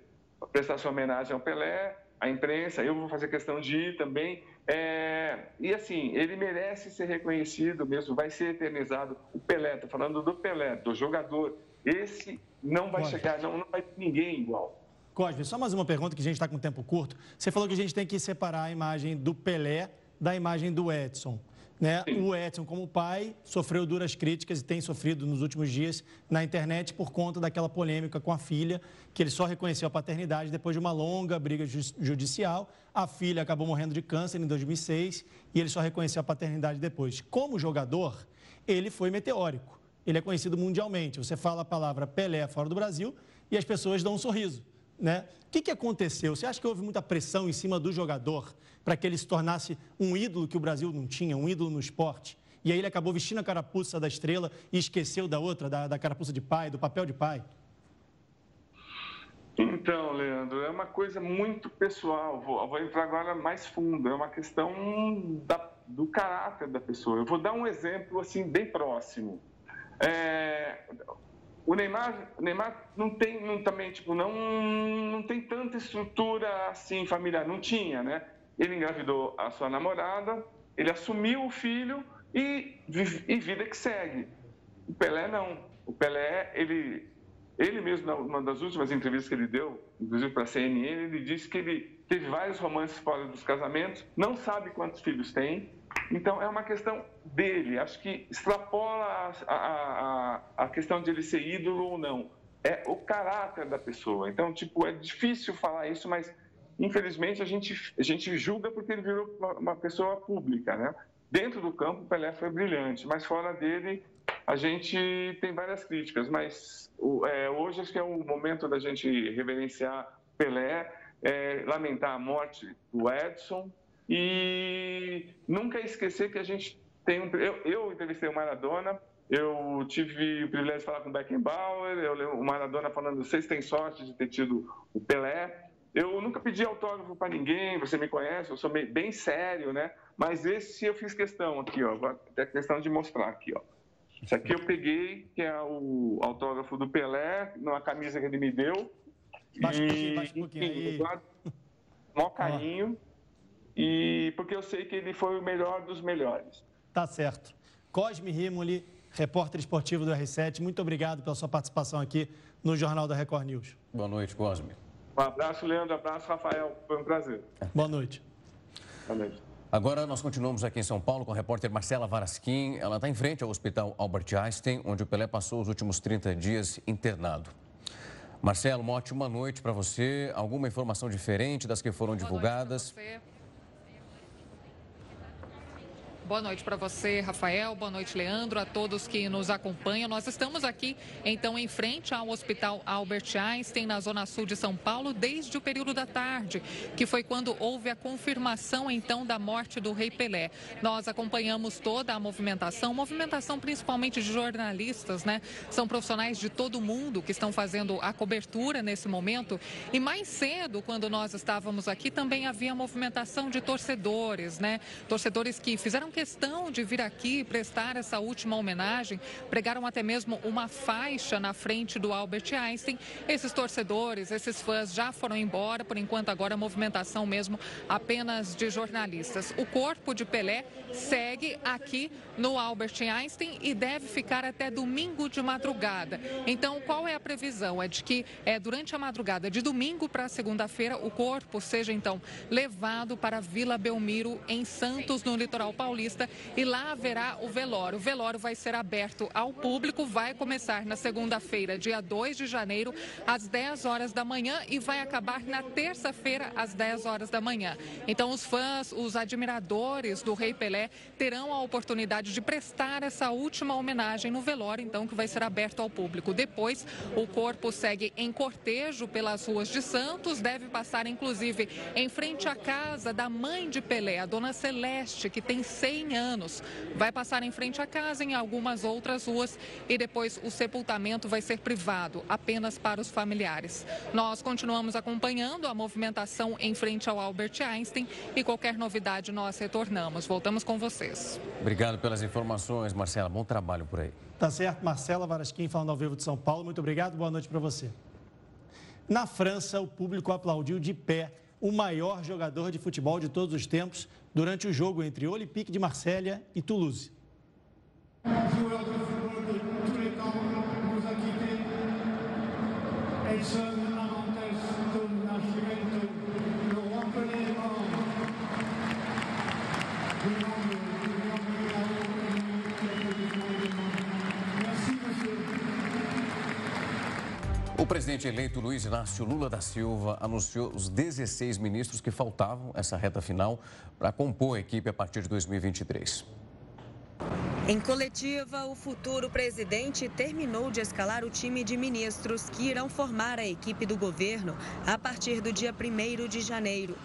prestar sua homenagem ao Pelé, a imprensa, eu vou fazer questão de ir também, é, e assim, ele merece ser reconhecido mesmo, vai ser eternizado. O Pelé, estou falando do Pelé, do jogador. Esse não vai Cosme. chegar, não, não vai ter ninguém igual. Cosme, só mais uma pergunta que a gente está com tempo curto. Você falou que a gente tem que separar a imagem do Pelé da imagem do Edson. Né? O Edson, como pai, sofreu duras críticas e tem sofrido nos últimos dias na internet por conta daquela polêmica com a filha, que ele só reconheceu a paternidade depois de uma longa briga judicial. A filha acabou morrendo de câncer em 2006 e ele só reconheceu a paternidade depois. Como jogador, ele foi meteórico. Ele é conhecido mundialmente. Você fala a palavra Pelé fora do Brasil e as pessoas dão um sorriso. né? O que, que aconteceu? Você acha que houve muita pressão em cima do jogador para que ele se tornasse um ídolo que o Brasil não tinha, um ídolo no esporte? E aí ele acabou vestindo a carapuça da estrela e esqueceu da outra, da, da carapuça de pai, do papel de pai? Então, Leandro, é uma coisa muito pessoal. Vou, vou entrar agora mais fundo. É uma questão da, do caráter da pessoa. Eu vou dar um exemplo assim bem próximo. É, o Neymar, o Neymar não tem, não, também tipo não, não tem tanta estrutura assim familiar. Não tinha, né? Ele engravidou a sua namorada, ele assumiu o filho e, e vida que segue. O Pelé não. O Pelé ele ele mesmo, numa das últimas entrevistas que ele deu, inclusive para a CNN, ele disse que ele teve vários romances fora dos casamentos, não sabe quantos filhos tem. Então, é uma questão dele. Acho que extrapola a, a, a, a questão de ele ser ídolo ou não. É o caráter da pessoa. Então, tipo, é difícil falar isso, mas infelizmente a gente, a gente julga porque ele virou uma, pessoa pública, né? Dentro do campo, Pelé foi brilhante, mas fora dele, a gente tem várias críticas, mas é, hoje acho que é o momento da gente reverenciar Pelé, é, lamentar a morte do Edson e nunca esquecer que a gente tem um. Eu, eu entrevistei o Maradona, eu tive o privilégio de falar com o Beckenbauer, eu, o Maradona falando: vocês têm sorte de ter tido o Pelé. Eu nunca pedi autógrafo para ninguém, você me conhece, eu sou bem sério, né? Mas esse eu fiz questão aqui, ó, até questão de mostrar aqui, ó. Isso aqui eu peguei, que é o autógrafo do Pelé, numa camisa que ele me deu. Baixa e, um pouquinho, baixa um pouquinho aí. Mó carinho. E porque eu sei que ele foi o melhor dos melhores. Tá certo. Cosme Rimoli, repórter esportivo do R7, muito obrigado pela sua participação aqui no Jornal da Record News. Boa noite, Cosme. Um abraço, Leandro. Um abraço, Rafael. Foi um prazer. Boa noite. Boa noite. Agora nós continuamos aqui em São Paulo com a repórter Marcela Varasquim. Ela está em frente ao Hospital Albert Einstein, onde o Pelé passou os últimos 30 dias internado. Marcelo, uma ótima noite para você. Alguma informação diferente das que foram divulgadas? Boa noite para você, Rafael. Boa noite, Leandro, a todos que nos acompanham. Nós estamos aqui, então, em frente ao Hospital Albert Einstein, na Zona Sul de São Paulo, desde o período da tarde, que foi quando houve a confirmação, então, da morte do Rei Pelé. Nós acompanhamos toda a movimentação, movimentação principalmente de jornalistas, né? São profissionais de todo mundo que estão fazendo a cobertura nesse momento. E mais cedo, quando nós estávamos aqui, também havia movimentação de torcedores, né? Torcedores que fizeram questão de vir aqui prestar essa última homenagem, pregaram até mesmo uma faixa na frente do Albert Einstein. Esses torcedores, esses fãs já foram embora, por enquanto agora a movimentação mesmo apenas de jornalistas. O corpo de Pelé segue aqui no Albert Einstein e deve ficar até domingo de madrugada. Então, qual é a previsão? É de que é, durante a madrugada de domingo para segunda-feira o corpo seja então levado para Vila Belmiro em Santos, no litoral paulista Paulista e lá haverá o velório. O velório vai ser aberto ao público, vai começar na segunda-feira, dia 2 de janeiro, às 10 horas da manhã e vai acabar na terça-feira, às 10 horas da manhã. Então, os fãs, os admiradores do Rei Pelé terão a oportunidade de prestar essa última homenagem no velório, então, que vai ser aberto ao público. Depois, o corpo segue em cortejo pelas ruas de Santos, deve passar, inclusive, em frente à casa da mãe de Pelé, a dona Celeste, que tem seis 100 anos. Vai passar em frente à casa, em algumas outras ruas, e depois o sepultamento vai ser privado, apenas para os familiares. Nós continuamos acompanhando a movimentação em frente ao Albert Einstein e qualquer novidade nós retornamos. Voltamos com vocês. Obrigado pelas informações, Marcela. Bom trabalho por aí. Tá certo, Marcela Varasquim falando ao vivo de São Paulo. Muito obrigado, boa noite para você. Na França, o público aplaudiu de pé o maior jogador de futebol de todos os tempos durante o jogo entre Olympique de Marselha e Toulouse. O presidente eleito Luiz Inácio Lula da Silva anunciou os 16 ministros que faltavam essa reta final para compor a equipe a partir de 2023. Em coletiva, o futuro presidente terminou de escalar o time de ministros que irão formar a equipe do governo a partir do dia 1 de janeiro.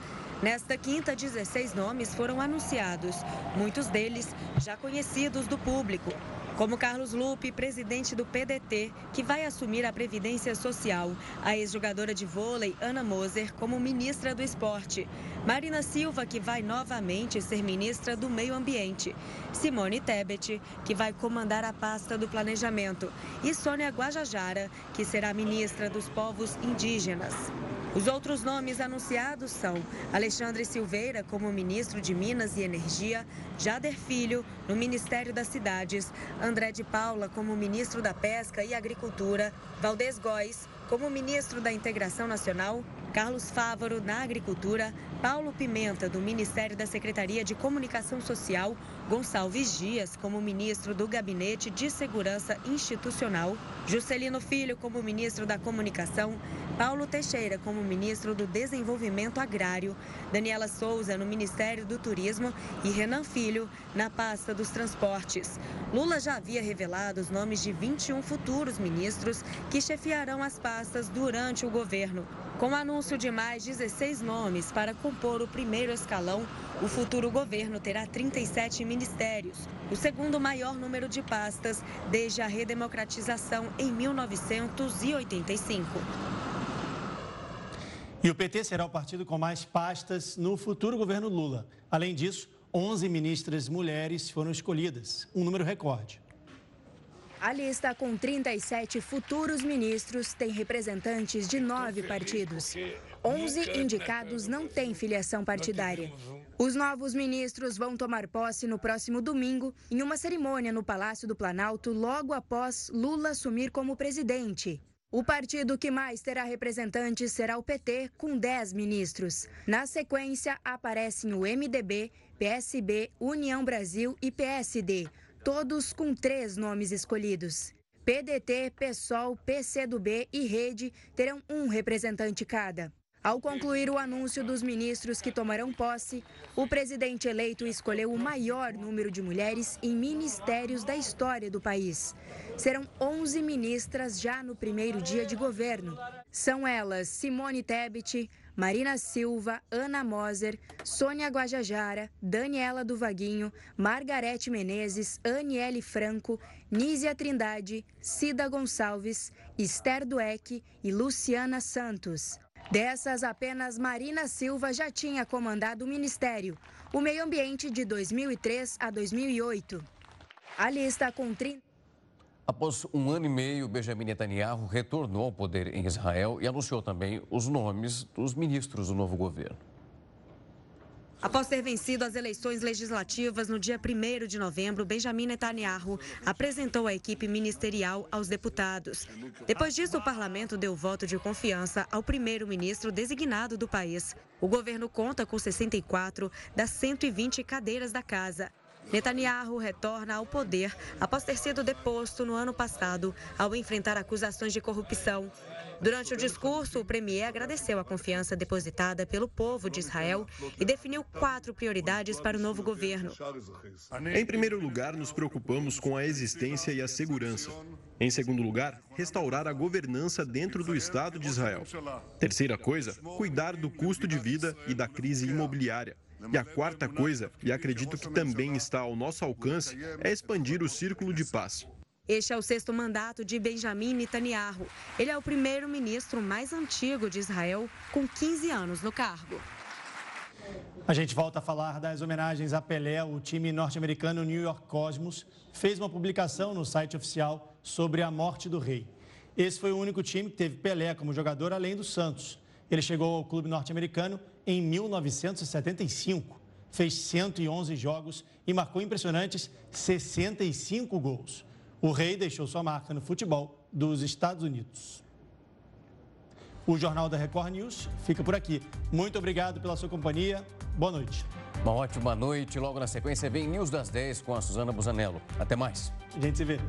Nesta quinta, 16 nomes foram anunciados, muitos deles já conhecidos do público, como Carlos Lupe, presidente do PDT, que vai assumir a Previdência Social, a ex-jogadora de vôlei Ana Moser como ministra do Esporte, Marina Silva, que vai novamente ser ministra do Meio Ambiente, Simone Tebet, que vai comandar a pasta do Planejamento, e Sônia Guajajara, que será ministra dos Povos Indígenas. Os outros nomes anunciados são Alexandre Silveira como ministro de Minas e Energia, Jader Filho no Ministério das Cidades, André de Paula como ministro da Pesca e Agricultura, Valdez Góes como ministro da Integração Nacional, Carlos Fávaro na Agricultura, Paulo Pimenta do Ministério da Secretaria de Comunicação Social, Gonçalves Dias como ministro do Gabinete de Segurança Institucional, Juscelino Filho como ministro da Comunicação, Paulo Teixeira como ministro do Desenvolvimento Agrário, Daniela Souza no Ministério do Turismo e Renan Filho na pasta dos Transportes. Lula já havia revelado os nomes de 21 futuros ministros que chefiarão as pastas durante o governo. Com o anúncio de mais 16 nomes para compor o primeiro escalão, o futuro governo terá 37 ministérios, o segundo maior número de pastas desde a redemocratização em 1985. E o PT será o partido com mais pastas no futuro governo Lula. Além disso, 11 ministras mulheres foram escolhidas, um número recorde. A lista com 37 futuros ministros tem representantes de nove partidos. 11 indicados não têm filiação partidária. Os novos ministros vão tomar posse no próximo domingo, em uma cerimônia no Palácio do Planalto, logo após Lula assumir como presidente. O partido que mais terá representantes será o PT, com 10 ministros. Na sequência, aparecem o MDB, PSB, União Brasil e PSD todos com três nomes escolhidos. PDT, PSOL, PCdoB e Rede terão um representante cada. Ao concluir o anúncio dos ministros que tomarão posse, o presidente eleito escolheu o maior número de mulheres em ministérios da história do país. Serão 11 ministras já no primeiro dia de governo. São elas Simone Tebet, Marina Silva, Ana Moser, Sônia Guajajara, Daniela do Vaguinho, Margarete Menezes, Aniele Franco, Nízia Trindade, Cida Gonçalves, Esther Dueck e Luciana Santos. Dessas, apenas Marina Silva já tinha comandado o Ministério, o Meio Ambiente de 2003 a 2008. A lista com 30. Após um ano e meio, Benjamin Netanyahu retornou ao poder em Israel e anunciou também os nomes dos ministros do novo governo. Após ter vencido as eleições legislativas no dia 1 de novembro, Benjamin Netanyahu apresentou a equipe ministerial aos deputados. Depois disso, o parlamento deu voto de confiança ao primeiro-ministro designado do país. O governo conta com 64 das 120 cadeiras da casa. Netanyahu retorna ao poder após ter sido deposto no ano passado ao enfrentar acusações de corrupção. Durante o discurso, o premier agradeceu a confiança depositada pelo povo de Israel e definiu quatro prioridades para o novo governo. Em primeiro lugar, nos preocupamos com a existência e a segurança. Em segundo lugar, restaurar a governança dentro do Estado de Israel. Terceira coisa, cuidar do custo de vida e da crise imobiliária. E a quarta coisa, e acredito que também está ao nosso alcance, é expandir o círculo de paz. Este é o sexto mandato de Benjamin Netanyahu. Ele é o primeiro-ministro mais antigo de Israel, com 15 anos no cargo. A gente volta a falar das homenagens a Pelé. O time norte-americano New York Cosmos fez uma publicação no site oficial sobre a morte do rei. Esse foi o único time que teve Pelé como jogador, além do Santos. Ele chegou ao clube norte-americano em 1975, fez 111 jogos e marcou impressionantes 65 gols. O rei deixou sua marca no futebol dos Estados Unidos. O Jornal da Record News fica por aqui. Muito obrigado pela sua companhia. Boa noite. Uma ótima noite. Logo na sequência vem News das 10 com a Suzana Busanello. Até mais. A gente se vê.